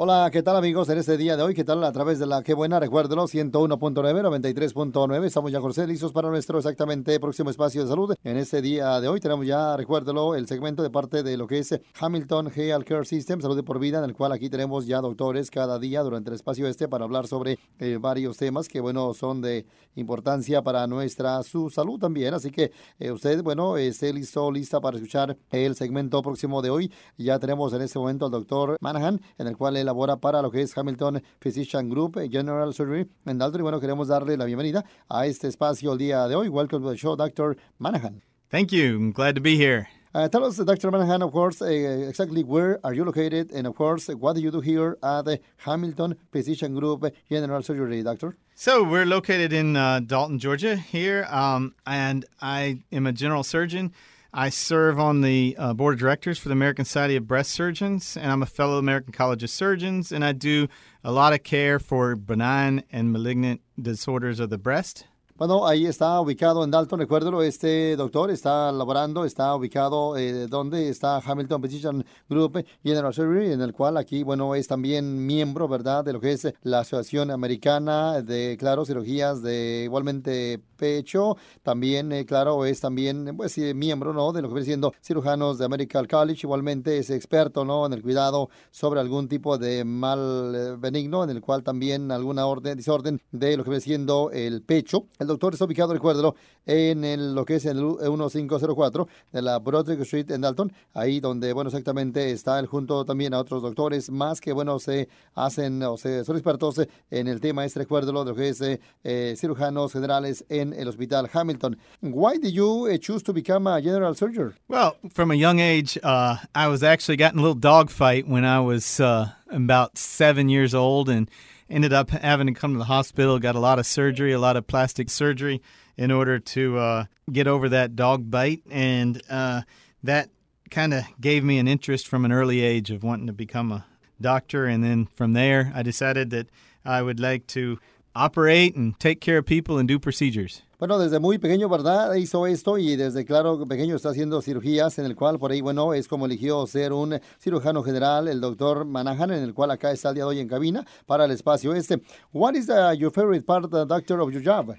Hola, ¿qué tal amigos? En este día de hoy, ¿qué tal? A través de la Qué Buena, recuérdelo, 101.9, 93.9. Estamos ya, José, listos para nuestro exactamente próximo espacio de salud. En este día de hoy tenemos ya, recuérdelo, el segmento de parte de lo que es Hamilton Health Care System, Salud por Vida, en el cual aquí tenemos ya doctores cada día durante el espacio este para hablar sobre eh, varios temas que, bueno, son de importancia para nuestra su salud también. Así que eh, usted, bueno, esté listo, lista para escuchar el segmento próximo de hoy. Ya tenemos en este momento al doctor Manahan, en el cual él labora para lo que es Hamilton Physician Group General Surgery en Dalton. Y bueno, queremos darle la bienvenida a este espacio el día de hoy. Welcome to the show, Dr. Manahan. Thank you. I'm glad to be here. Uh, tell us, Dr. Manahan, of course, uh, exactly where are you located, and of course, what do you do here at the Hamilton Physician Group General Surgery, Doctor? So we're located in uh, Dalton, Georgia, here, um, and I am a general surgeon. I serve on the uh, board of directors for the American Society of Breast Surgeons, and I'm a fellow American College of Surgeons, and I do a lot of care for benign and malignant disorders of the breast. Bueno, ahí está ubicado en Dalton, recuérdelo, este doctor está laborando, está ubicado eh, donde está Hamilton Physician Group General Surgery, en el cual aquí, bueno, es también miembro, ¿verdad?, de lo que es la Asociación Americana de, claro, cirugías de igualmente pecho, también, eh, claro, es también, pues, miembro, ¿no?, de lo que viene siendo cirujanos de American College, igualmente es experto, ¿no?, en el cuidado sobre algún tipo de mal eh, benigno, en el cual también alguna orden, desorden de lo que viene siendo el pecho. El doctor está ubicado, recuérdelo, en el, lo que es el 1504 de la Broadway Street en Dalton, ahí donde, bueno, exactamente está él junto también a otros doctores más que, bueno, se hacen o se, son expertos en el tema este, recuérdelo, de lo que es eh, cirujanos generales en el Hospital Hamilton. Why did you uh, choose to become a general surgeon? Well, from a young age, uh, I was actually got in a little dog fight when I was uh, about seven years old and ended up having to come to the hospital, got a lot of surgery, a lot of plastic surgery in order to uh, get over that dog bite. And uh, that kind of gave me an interest from an early age of wanting to become a doctor. And then from there, I decided that I would like to operate and take care of people and do procedures. Bueno, desde muy pequeño, ¿verdad? Hizo esto y desde claro pequeño está haciendo cirugías en el cual por ahí, bueno, es como eligió ser un cirujano general, el doctor Manahan, en el cual acá está el día de hoy en cabina para el espacio este. What is uh, your favorite part, uh, doctor, of your job?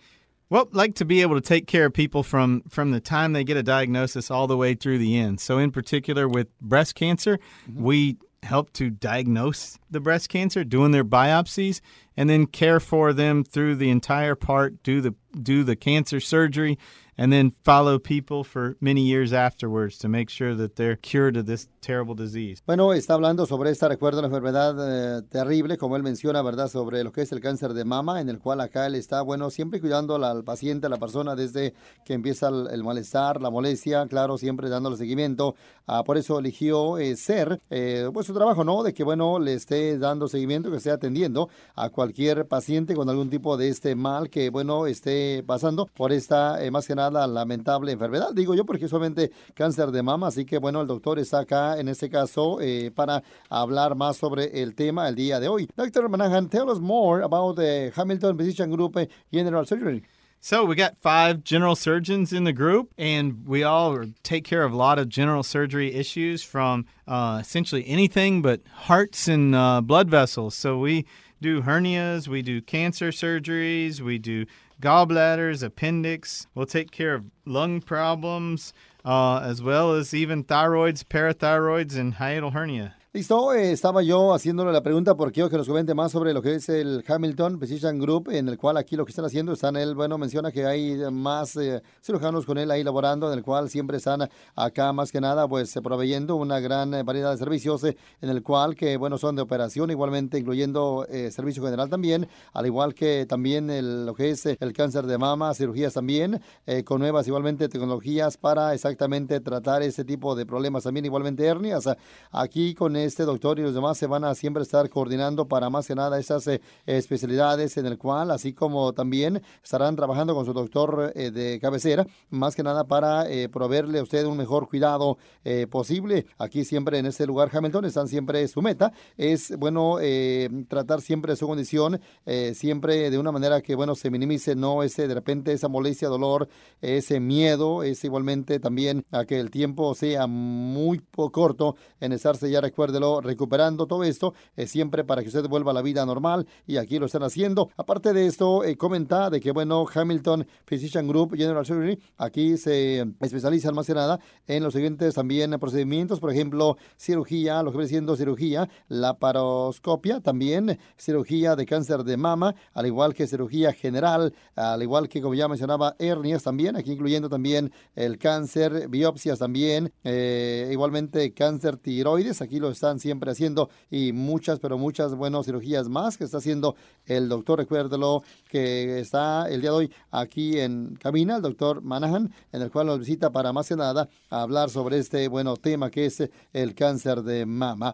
Well, like to be able to take care of people from from the time they get a diagnosis all the way through the end. So, in particular, with breast cancer, mm-hmm. we help to diagnose the breast cancer, doing their biopsies, and then care for them through the entire part, do the do the cancer surgery, and then follow people for many years afterwards to make sure that they're cured of this terrible disease. Bueno, está hablando sobre esta, recuerdo, la enfermedad eh, terrible, como él menciona, ¿verdad? Sobre lo que es el cáncer de mama, en el cual acá él está, bueno, siempre cuidando al paciente, a la persona, desde que empieza el, malestar, la molestia, claro, siempre dándole seguimiento. Ah, por eso eligió eh, ser, eh, pues su trabajo, ¿no? De que, bueno, le esté dando seguimiento, que esté atendiendo a cualquier paciente con algún tipo de este mal que, bueno, esté pasando por esta, más que nada, la lamentable enfermedad. Digo yo porque solamente cáncer de mama, así que bueno, el doctor está acá en este caso eh, para hablar más sobre el tema el día de hoy. Dr. Manahan, tell us more about the Hamilton Physician Group General Surgery. So we got five general surgeons in the group, and we all take care of a lot of general surgery issues from uh, essentially anything but hearts and uh, blood vessels. So we do hernias, we do cancer surgeries, we do gallbladders, appendix. We'll take care of lung problems, uh, as well as even thyroids, parathyroids, and hiatal hernia. Listo, eh, estaba yo haciéndole la pregunta porque quiero que nos comente más sobre lo que es el Hamilton Physician Group, en el cual aquí lo que están haciendo, están él, bueno, menciona que hay más eh, cirujanos con él ahí laborando, en el cual siempre están acá más que nada, pues proveyendo una gran eh, variedad de servicios, en el cual que, bueno, son de operación, igualmente incluyendo servicio general también, al igual que también el, lo que es el cáncer de mama, cirugías también, con nuevas igualmente tecnologías para exactamente tratar ese tipo de problemas también, igualmente hernias. Aquí con este doctor y los demás se van a siempre estar coordinando para más que nada esas eh, especialidades en el cual, así como también estarán trabajando con su doctor eh, de cabecera, más que nada para eh, proveerle a usted un mejor cuidado posible. Aquí siempre en este lugar Hamilton están siempre su meta. Es bueno tratar siempre su condición, siempre de una manera que bueno se minimice, no ese de repente esa molestia, dolor, ese miedo, es igualmente también a que el tiempo sea muy corto en estarse ya, recuérdelo, recuperando todo esto, siempre para que usted vuelva a la vida normal y aquí lo están haciendo. Aparte de esto, eh, comenta de que, bueno, Hamilton Physician Group General Surgery, aquí se especializa más que nada en los siguientes también procedimientos, por ejemplo, cirugía, lo que viene siendo cirugía, laparoscopia, también cirugía de cáncer de mama, al igual que cirugía general, al igual que, como ya mencionaba, hernias también, aquí incluyendo también el cáncer, biopsias también, eh, igualmente cáncer tiroides, aquí lo están siempre haciendo y muchas, pero muchas, buenas cirugías más que está haciendo el doctor, recuérdelo, que está el día de hoy aquí en cabina, el doctor Manahan, en el cual nos visita para más que nada hablar sobre este bueno tema que es el cáncer de mama.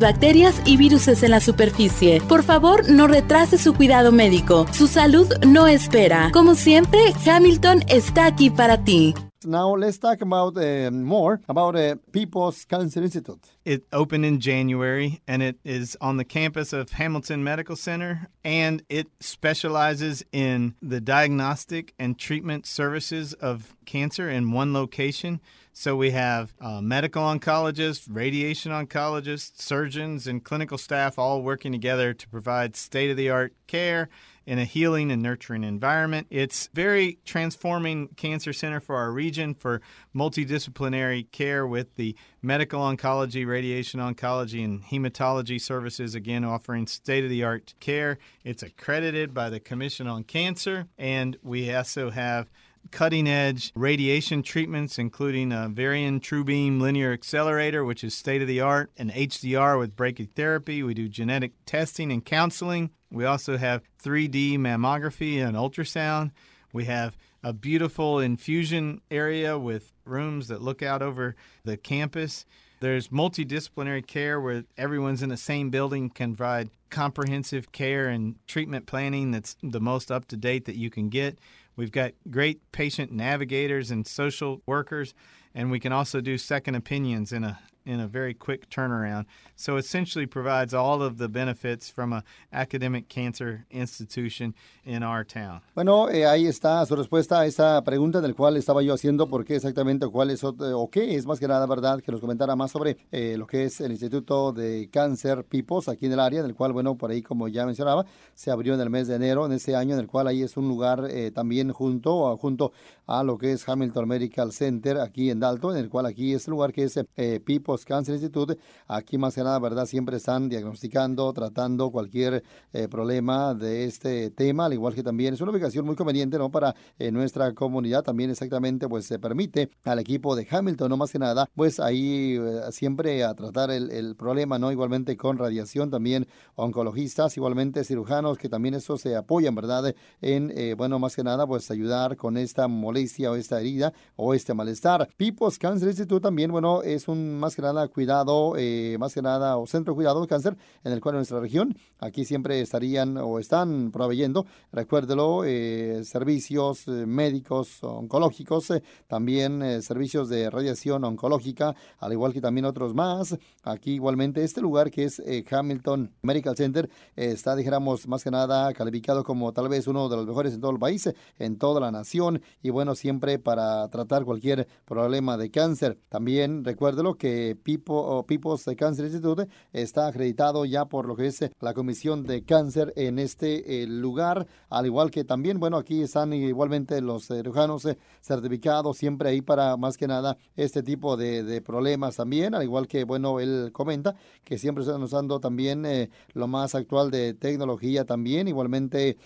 bacterias y virus en la superficie. Por favor, no retrase su cuidado médico. Su salud no espera. Como siempre, Hamilton está aquí para ti. Now let's talk about uh, more about uh, People's Cancer Institute. It opened in January and it is on the campus of Hamilton Medical Center and it specializes in the diagnostic and treatment services of cancer in one location. So we have uh, medical oncologists, radiation oncologists, surgeons, and clinical staff all working together to provide state of the art care in a healing and nurturing environment. It's very transforming cancer center for our region for multidisciplinary care with the medical oncology, radiation oncology, and hematology services, again, offering state of the art care. It's accredited by the Commission on Cancer, and we also have cutting edge radiation treatments, including a Varian True Beam linear accelerator, which is state of the art, and HDR with brachytherapy. We do genetic testing and counseling. We also have 3D mammography and ultrasound. We have a beautiful infusion area with rooms that look out over the campus. There's multidisciplinary care where everyone's in the same building can provide comprehensive care and treatment planning that's the most up to date that you can get. We've got great patient navigators and social workers, and we can also do second opinions in a in a very quick turnaround. So essentially provides all of the benefits from a academic cancer institution in our town. Bueno, eh, ahí está su respuesta a esta pregunta del cual estaba yo haciendo por qué exactamente cuál es o qué es más que nada verdad que nos comentara más sobre eh, lo que es el Instituto de Cáncer Pipos aquí en el área, del cual bueno, por ahí como ya mencionaba, se abrió en el mes de enero en ese año en el cual ahí es un lugar eh, también junto junto a lo que es Hamilton Medical Center aquí en Dalton, en el cual aquí es el lugar que es eh, Cancer Institute. Aquí más que nada, ¿verdad? Siempre están diagnosticando, tratando cualquier eh, problema de este tema, al igual que también es una ubicación muy conveniente, ¿no? Para eh, nuestra comunidad también exactamente, pues se permite al equipo de Hamilton, no más que nada, pues ahí siempre a tratar el, problema, ¿no? Igualmente con radiación, también oncologistas, igualmente cirujanos, que también eso se apoyan, ¿verdad? En, bueno, más que nada, pues ayudar con esta molestia o esta herida o este malestar. People's Cancer Institute también, bueno, es un más que nada cuidado, eh, más que nada, o centro de cuidado de cáncer en el cual en nuestra región, aquí siempre estarían o están proveyendo, recuérdelo, eh, servicios eh, médicos oncológicos, también servicios de radiación oncológica, al igual que también otros más. Aquí igualmente este lugar que es Hamilton Medical Center está, dijéramos, más que nada calificado como tal vez uno de los mejores en todo el país, en toda la nación. Y bueno, siempre para tratar cualquier problema de cáncer. También recuérdelo que eh, People, People's Cancer Institute está acreditado ya por lo que es la Comisión de Cáncer en este lugar, al igual que también, bueno, aquí están igualmente los cirujanos certificados siempre ahí para más que nada este tipo de, de, problemas también, al igual que, bueno, él comenta que siempre están usando también lo más actual de tecnología también, igualmente,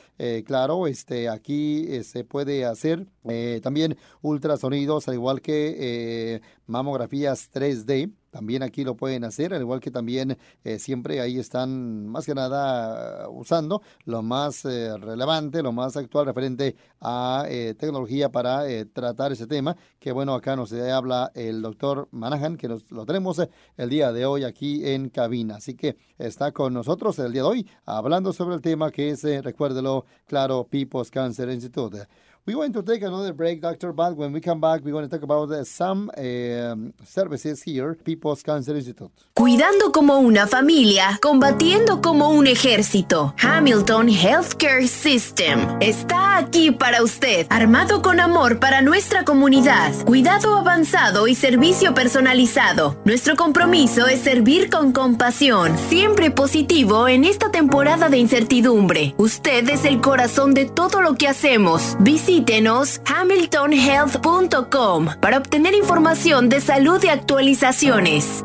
claro, este, aquí se puede hacer también ultrasonidos, al igual que eh, mamografías 3D. También aquí lo pueden hacer, al igual que también eh, siempre ahí están más que nada usando lo más eh, relevante, lo más actual referente a tecnología para tratar ese tema. Que bueno, acá nos habla el doctor Manahan, que nos lo tenemos el día de hoy aquí en cabina. Así que está con nosotros el día de hoy hablando sobre el tema que es, recuérdelo, claro, People's Cancer Institute. We're going to take another break, Doctor, but when we come back, we're going to talk about uh, some uh, services here, People's Cancer Institute. Cuidando como una familia, combatiendo como un ejército. Hamilton Healthcare System está aquí para usted, armado con amor para nuestra comunidad, cuidado avanzado y servicio personalizado. Nuestro compromiso es servir con compasión, siempre positivo en esta temporada de incertidumbre. Usted es el corazón de todo lo que hacemos. Visite Visítenos hamiltonhealth.com para obtener información de salud y actualizaciones.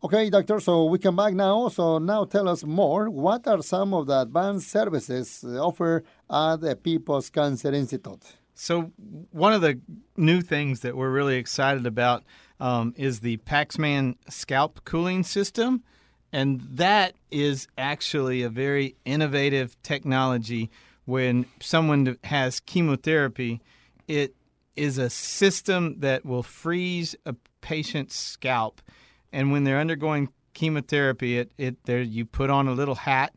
Okay, doctor, so we come back now. So now tell us more. What are some of the advanced services offered at the People's Cancer Institute? So one of the new things that we're really excited about um, is the Paxman scalp cooling system. And that is actually a very innovative technology when someone has chemotherapy, it is a system that will freeze a patient's scalp. And when they're undergoing chemotherapy, it, it there you put on a little hat,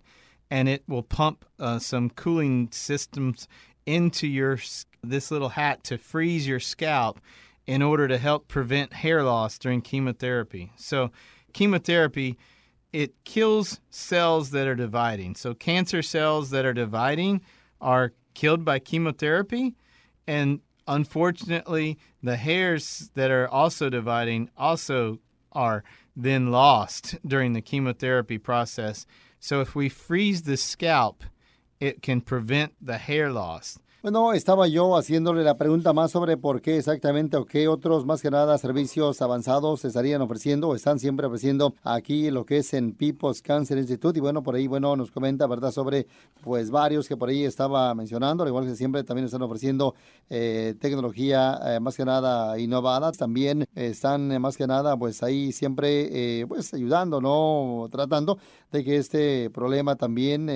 and it will pump uh, some cooling systems into your this little hat to freeze your scalp in order to help prevent hair loss during chemotherapy. So chemotherapy it kills cells that are dividing. So cancer cells that are dividing are killed by chemotherapy. And unfortunately, the hairs that are also dividing also are then lost during the chemotherapy process. So if we freeze the scalp, it can prevent the hair loss. Bueno, estaba yo haciéndole la pregunta más sobre por qué exactamente o qué otros más que nada servicios avanzados se estarían ofreciendo o están siempre ofreciendo aquí lo que es en People's Cancer Institute. Y bueno, por ahí, bueno, nos comenta, ¿verdad?, sobre pues varios que por ahí estaba mencionando, al igual que siempre también están ofreciendo eh, tecnología eh, más que nada innovada. También están eh, más que nada pues ahí siempre pues ayudando, ¿no? Tratando de que este problema también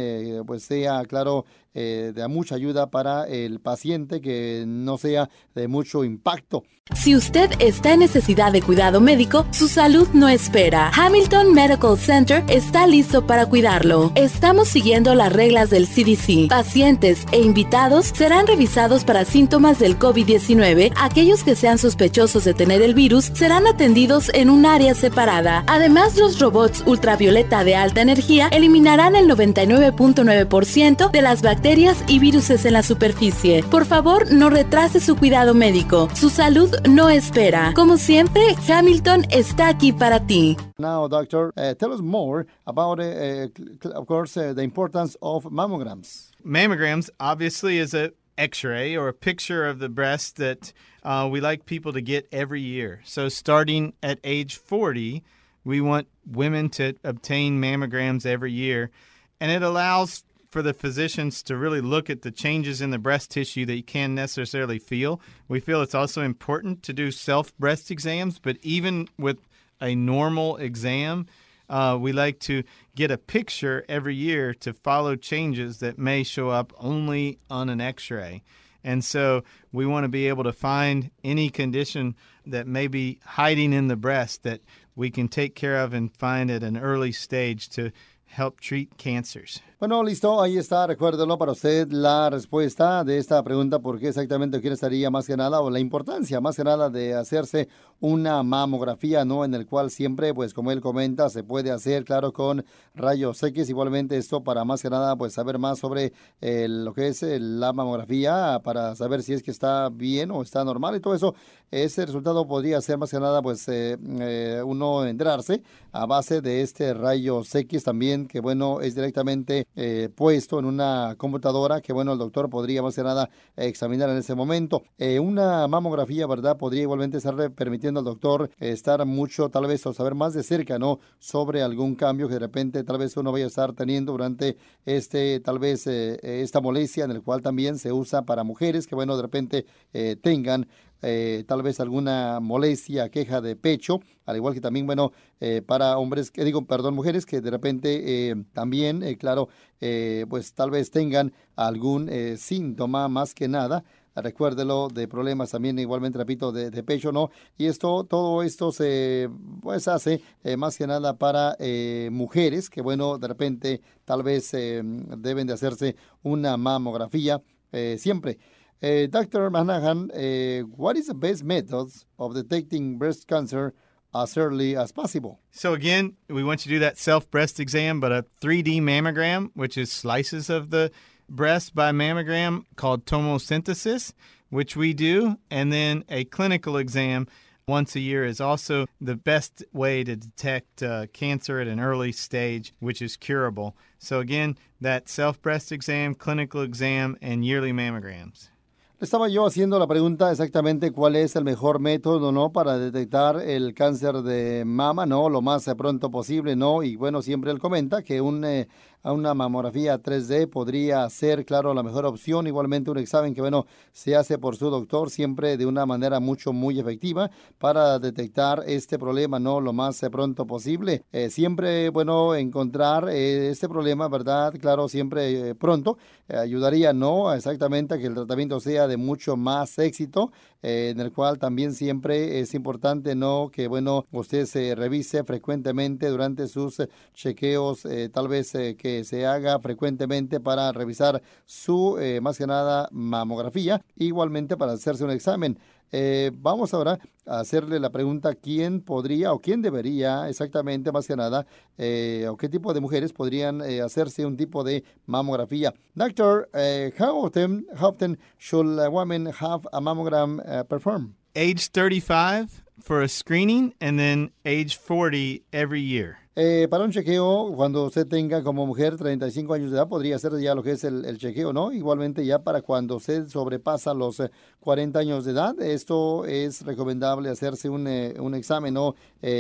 pues sea, claro, de mucha ayuda para el paciente que no sea de mucho impacto. Si usted está en necesidad de cuidado médico, su salud no espera. Hamilton Medical Center está listo para cuidarlo. Estamos siguiendo las reglas del CDC. Pacientes e invitados serán revisados para síntomas del COVID-19. Aquellos que sean sospechosos de tener el virus serán atendidos en un área separada. Además, los robots ultravioleta de alta energía eliminarán el 99.9% de las bacterias y virus en la superficie por favor, no retrase su cuidado médico. Su salud no espera. Como siempre, Hamilton está aquí para ti. Now, doctor, uh, tell us more about, uh, of course, uh, the importance of mammograms. Mammograms obviously is a X-ray or a picture of the breast that uh, we like people to get every year. So, starting at age 40, we want women to obtain mammograms every year, and it allows for the physicians to really look at the changes in the breast tissue that you can't necessarily feel. We feel it's also important to do self breast exams, but even with a normal exam, uh, we like to get a picture every year to follow changes that may show up only on an x ray. And so we want to be able to find any condition that may be hiding in the breast that we can take care of and find at an early stage to help treat cancers. Bueno, listo, ahí está, recuérdelo para usted la respuesta de esta pregunta, por qué exactamente quién estaría más que nada, o la importancia más que nada de hacerse una mamografía, ¿no? En el cual siempre, pues como él comenta, se puede hacer, claro, con rayos X, igualmente esto para más que nada, pues saber más sobre eh, lo que es eh, la mamografía, para saber si es que está bien o está normal y todo eso, ese resultado podría ser más que nada, pues eh, uno entrarse a base de este rayo X también, que bueno, es directamente eh, puesto en una computadora que, bueno, el doctor podría más que nada examinar en ese momento. Eh, una mamografía, ¿verdad? Podría igualmente estar permitiendo al doctor estar mucho, tal vez, o saber más de cerca, ¿no? Sobre algún cambio que de repente tal vez uno vaya a estar teniendo durante este, tal vez, eh, esta molestia en el cual también se usa para mujeres que, bueno, de repente tengan eh, tal vez alguna molestia, queja de pecho, al igual que también, bueno, eh, para hombres, que digo, perdón, mujeres que de repente eh, también, claro, pues tal vez tengan algún síntoma más que nada recuérdelo, de problemas también, igualmente, repito, de, pecho, ¿no? Y esto, todo esto se, pues, hace más que nada para mujeres que, bueno, de repente, tal vez deben de hacerse una mamografía siempre. Uh, Dr. Manahan, uh, what is the best methods of detecting breast cancer as early as possible? So, again, we want you to do that self breast exam, but a 3D mammogram, which is slices of the breast by mammogram called tomosynthesis, which we do, and then a clinical exam once a year is also the best way to detect uh, cancer at an early stage, which is curable. So, again, that self breast exam, clinical exam, and yearly mammograms. Estaba yo haciendo la pregunta exactamente cuál es el mejor método, ¿no? Para detectar el cáncer de mama, ¿no? Lo más pronto posible, ¿no? Y bueno, siempre él comenta que un eh, a una mamografía 3D podría ser, claro, la mejor opción. Igualmente un examen que, bueno, se hace por su doctor siempre de una manera mucho, muy efectiva para detectar este problema, ¿no? Lo más pronto posible. Eh, siempre, bueno, encontrar eh, este problema, ¿verdad? Claro, siempre eh, pronto ayudaría, ¿no? Exactamente a que el tratamiento sea de mucho más éxito, en el cual también siempre es importante, ¿no? Que, bueno, usted se revise frecuentemente durante sus chequeos, tal vez que se haga frecuentemente para revisar su, eh, más que nada, mamografía, igualmente para hacerse un examen. Eh, vamos ahora a hacerle la pregunta quién podría o quién debería exactamente, más que nada, eh, o qué tipo de mujeres podrían hacerse un tipo de mamografía. Doctor, how, often, how often should a woman have a mammogram performed? Age 35 for a screening and then age 40 every year. Eh, para un chequeo, cuando usted tenga como mujer 35 años de edad, podría ser ya lo que es el, chequeo, ¿no? Igualmente ya para cuando usted sobrepasa los 40 eh, años de edad, esto es recomendable hacerse un, eh, un examen, ¿no?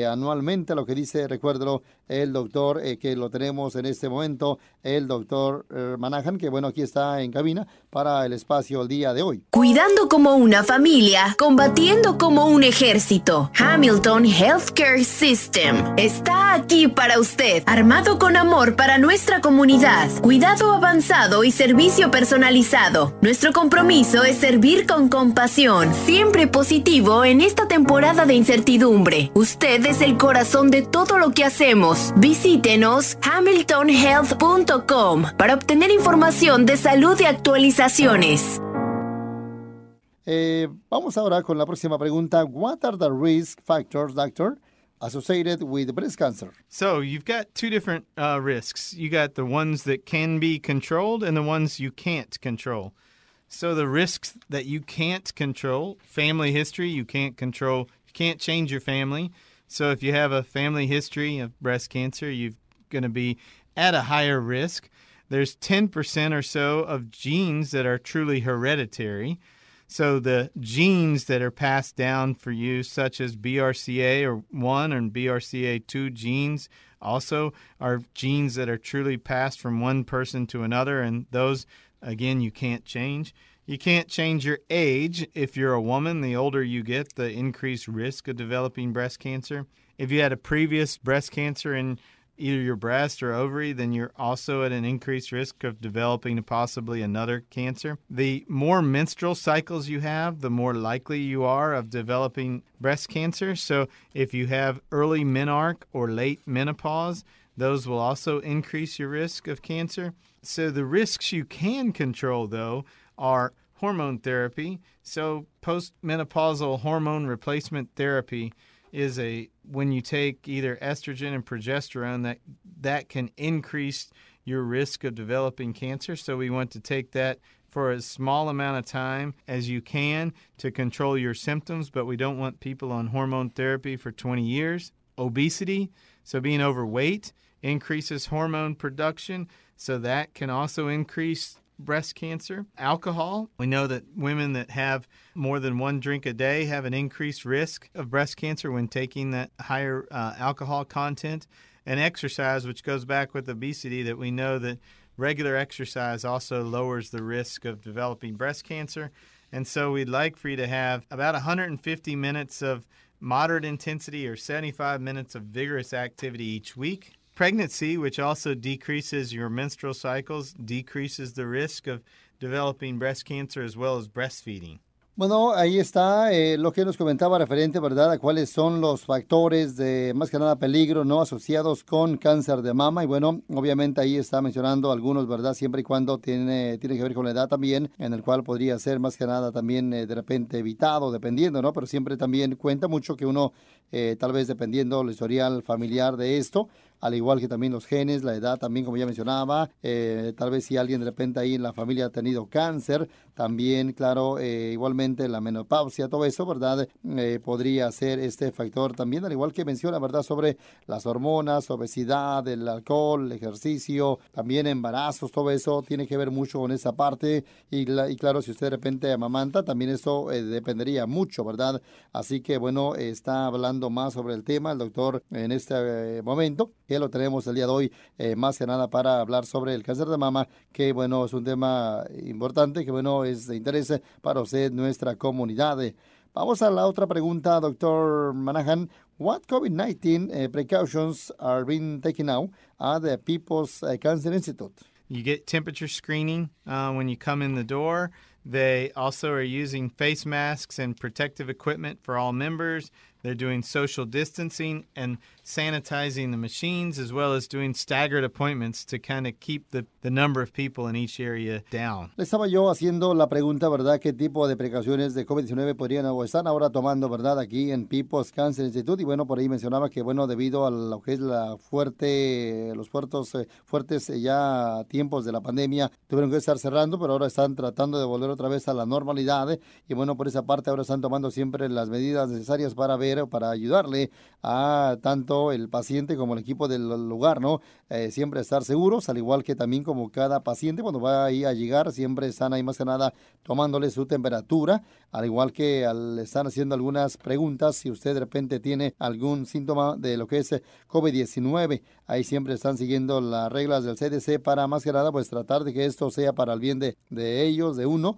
Anualmente, lo que dice, recuérdelo, el doctor que lo tenemos en este momento, el doctor Manahan, que bueno, aquí está en cabina para el espacio el día de hoy. Cuidando como una familia, combatiendo como un ejército. Hamilton Healthcare System está aquí para usted, armado con amor para nuestra comunidad, cuidado avanzado y servicio personalizado. Nuestro compromiso es servir con compasión, siempre positivo en esta temporada de incertidumbre. Usted es el corazón de todo lo que hacemos. Visítenos hamiltonhealth.com para obtener información de salud y actualizaciones. Eh, vamos ahora con la próxima pregunta. What are the risk factors, doctor? associated with breast cancer. So you've got two different uh, risks. You got the ones that can be controlled and the ones you can't control. So the risks that you can't control, family history, you can't control. You can't change your family. So if you have a family history of breast cancer, you're going to be at a higher risk. There's 10% or so of genes that are truly hereditary. So the genes that are passed down for you, such as BRCA or 1 and BRCA2 genes, also are genes that are truly passed from one person to another. And those, again, you can't change. You can't change your age. If you're a woman, the older you get, the increased risk of developing breast cancer. If you had a previous breast cancer in either your breast or ovary, then you're also at an increased risk of developing possibly another cancer. The more menstrual cycles you have, the more likely you are of developing breast cancer. So if you have early menarche or late menopause, those will also increase your risk of cancer. So the risks you can control, though, are hormone therapy. So postmenopausal hormone replacement therapy is a when you take either estrogen and progesterone that that can increase your risk of developing cancer. So we want to take that for as small amount of time as you can to control your symptoms, but we don't want people on hormone therapy for 20 years. Obesity, so being overweight increases hormone production, so that can also increase breast cancer. Alcohol, we know that women that have more than one drink a day have an increased risk of breast cancer when taking that higher uh, alcohol content. And exercise, which goes back with obesity, that we know that regular exercise also lowers the risk of developing breast cancer. And so we'd like for you to have about 150 minutes of moderate intensity or 75 minutes of vigorous activity each week. Pregnancy, which also decreases your menstrual cycles, decreases the risk of developing breast cancer as well as breastfeeding. Bueno, ahí está eh, lo que nos comentaba referente, ¿verdad?, a cuáles son los factores de más que nada peligro no asociados con cáncer de mama. Y bueno, obviamente ahí está mencionando algunos, ¿verdad?, siempre y cuando tiene, tiene que ver con la edad también, en el cual podría ser más que nada también eh, de repente evitado, dependiendo, ¿no? Pero siempre también cuenta mucho que uno, eh, tal vez dependiendo el historial familiar de esto, al igual que también los genes, la edad también, como ya mencionaba, eh, tal vez si alguien de repente ahí en la familia ha tenido cáncer, también, claro, eh, igualmente la menopausia, todo eso, ¿verdad? Eh, podría ser este factor también, al igual que menciona, ¿verdad? Sobre las hormonas, obesidad, el alcohol, el ejercicio, también embarazos, todo eso tiene que ver mucho con esa parte y, y claro, si usted de repente amamanta, también eso dependería mucho, ¿verdad? Así que bueno, está hablando más sobre el tema el doctor en este momento que lo tenemos el día de hoy, eh, más que nada para hablar sobre el cáncer de mama, que bueno, es un tema importante, que bueno, es de interés para usted, nuestra comunidad. Vamos a la otra pregunta, doctor Manahan. What COVID-19 uh, precautions are being taken now at the People's uh, Cancer Institute? You get temperature screening uh, when you come in the door. They also are using face masks and protective equipment for all members. They're doing social distancing and sanitizing the machines as well as doing staggered appointments to kind of keep the, the number of people in each area down. Le estaba yo haciendo la pregunta, ¿verdad? ¿Qué tipo de precauciones de COVID-19 podrían o están ahora tomando, ¿verdad? Aquí en People's Cancer Institute. Y bueno, por ahí mencionaba que, bueno, debido a lo que es la fuerte, los puertos eh, fuertes eh, ya tiempos de la pandemia, tuvieron que estar cerrando, pero ahora están tratando de volver otra vez a la normalidad. Eh, y bueno, por esa parte ahora están tomando siempre las medidas necesarias para ver para ayudarle a tanto el paciente como el equipo del lugar, ¿no? Eh, siempre estar seguros, al igual que también como cada paciente cuando va ahí a llegar, siempre están ahí más que nada tomándole su temperatura, al igual que al, están haciendo algunas preguntas si usted de repente tiene algún síntoma de lo que es COVID-19, ahí siempre están siguiendo las reglas del CDC para más que nada pues tratar de que esto sea para el bien de, de ellos, de uno,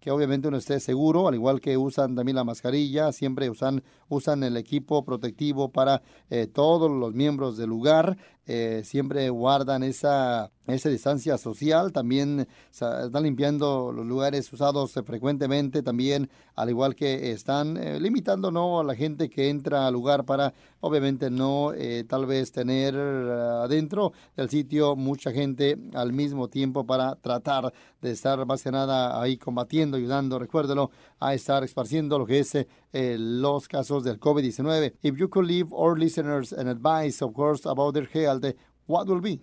que obviamente uno esté seguro, al igual que usan también la mascarilla, siempre usan, usan el equipo protectivo para eh, todos los miembros del lugar, eh, siempre guardan esa, esa distancia social, también están limpiando los lugares usados frecuentemente, también al igual que están eh, limitando ¿no? a la gente que entra al lugar para obviamente no tal vez tener adentro del sitio mucha gente al mismo tiempo para tratar de estar más que nada ahí combatiendo, ayudando, recuérdelo, a estar esparciendo lo que es los casos del COVID-19. If you could leave our listeners an advice, of course, about their health, what will be?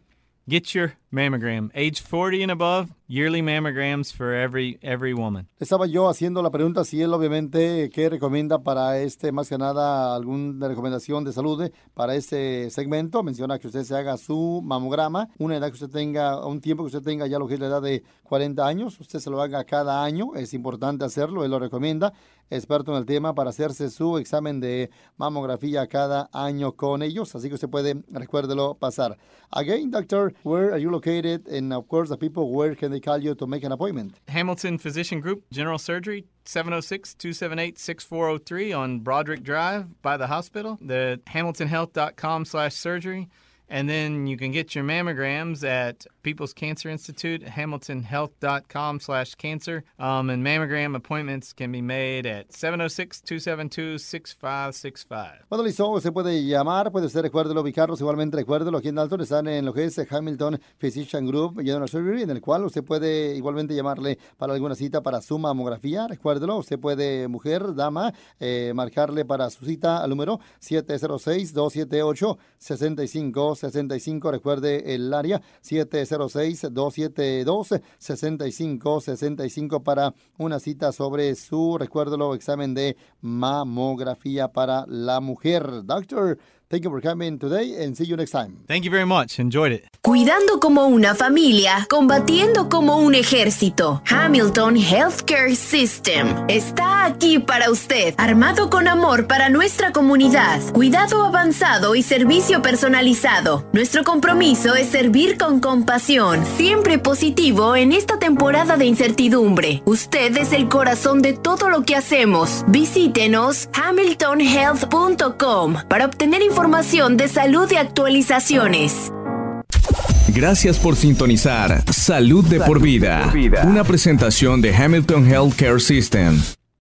Get your mammogram. Age 40 and above, yearly mammograms for every every woman. Estaba yo haciendo la pregunta si él obviamente qué recomienda para este más que nada alguna recomendación de salud para este segmento. Menciona que usted se haga su mamograma, una edad que usted tenga, un tiempo que usted tenga ya lo que es la edad de 40 años, usted se lo haga cada año, es importante hacerlo, él lo recomienda. Experto en el tema para hacerse su examen de mamografía cada año con ellos, así que usted puede, recuérdelo, pasar. Again, doctor, where are you located? And of course, the people, where can they call you to make an appointment? Hamilton Physician Group, General Surgery, 706-278-6403 on Broderick Drive by the hospital. The hamiltonhealth.com slash surgery. And then you can get your mammograms at People's Cancer Institute, hamiltonhealth.com slash cancer. Um, and mammogram appointments can be made at 706-272-6565. Bueno, listo, usted puede llamar, puede usted, recuérdelo, ubicarlos, igualmente recuérdelo, aquí en Dalton están en lo que es Hamilton Physician Group General Surgery, en el cual usted puede igualmente llamarle para alguna cita para su mamografía, recuérdelo, usted puede, mujer, dama, eh, marcarle para su cita al número 706-278-65 65, recuerde el área 706-272-6565 para una cita sobre su, recuérdelo, examen de mamografía para la mujer. Doctor, Thank you for coming today and see you next time. Thank you very much. Enjoyed it. Cuidando como una familia, combatiendo como un ejército. Hamilton Healthcare System está aquí para usted, armado con amor para nuestra comunidad, cuidado avanzado y servicio personalizado. Nuestro compromiso es servir con compasión, siempre positivo en esta temporada de incertidumbre. Usted es el corazón de todo lo que hacemos. Visítenos hamiltonhealth.com para obtener información información de salud y actualizaciones. Gracias por sintonizar Salud de por vida, una presentación de Hamilton Healthcare System.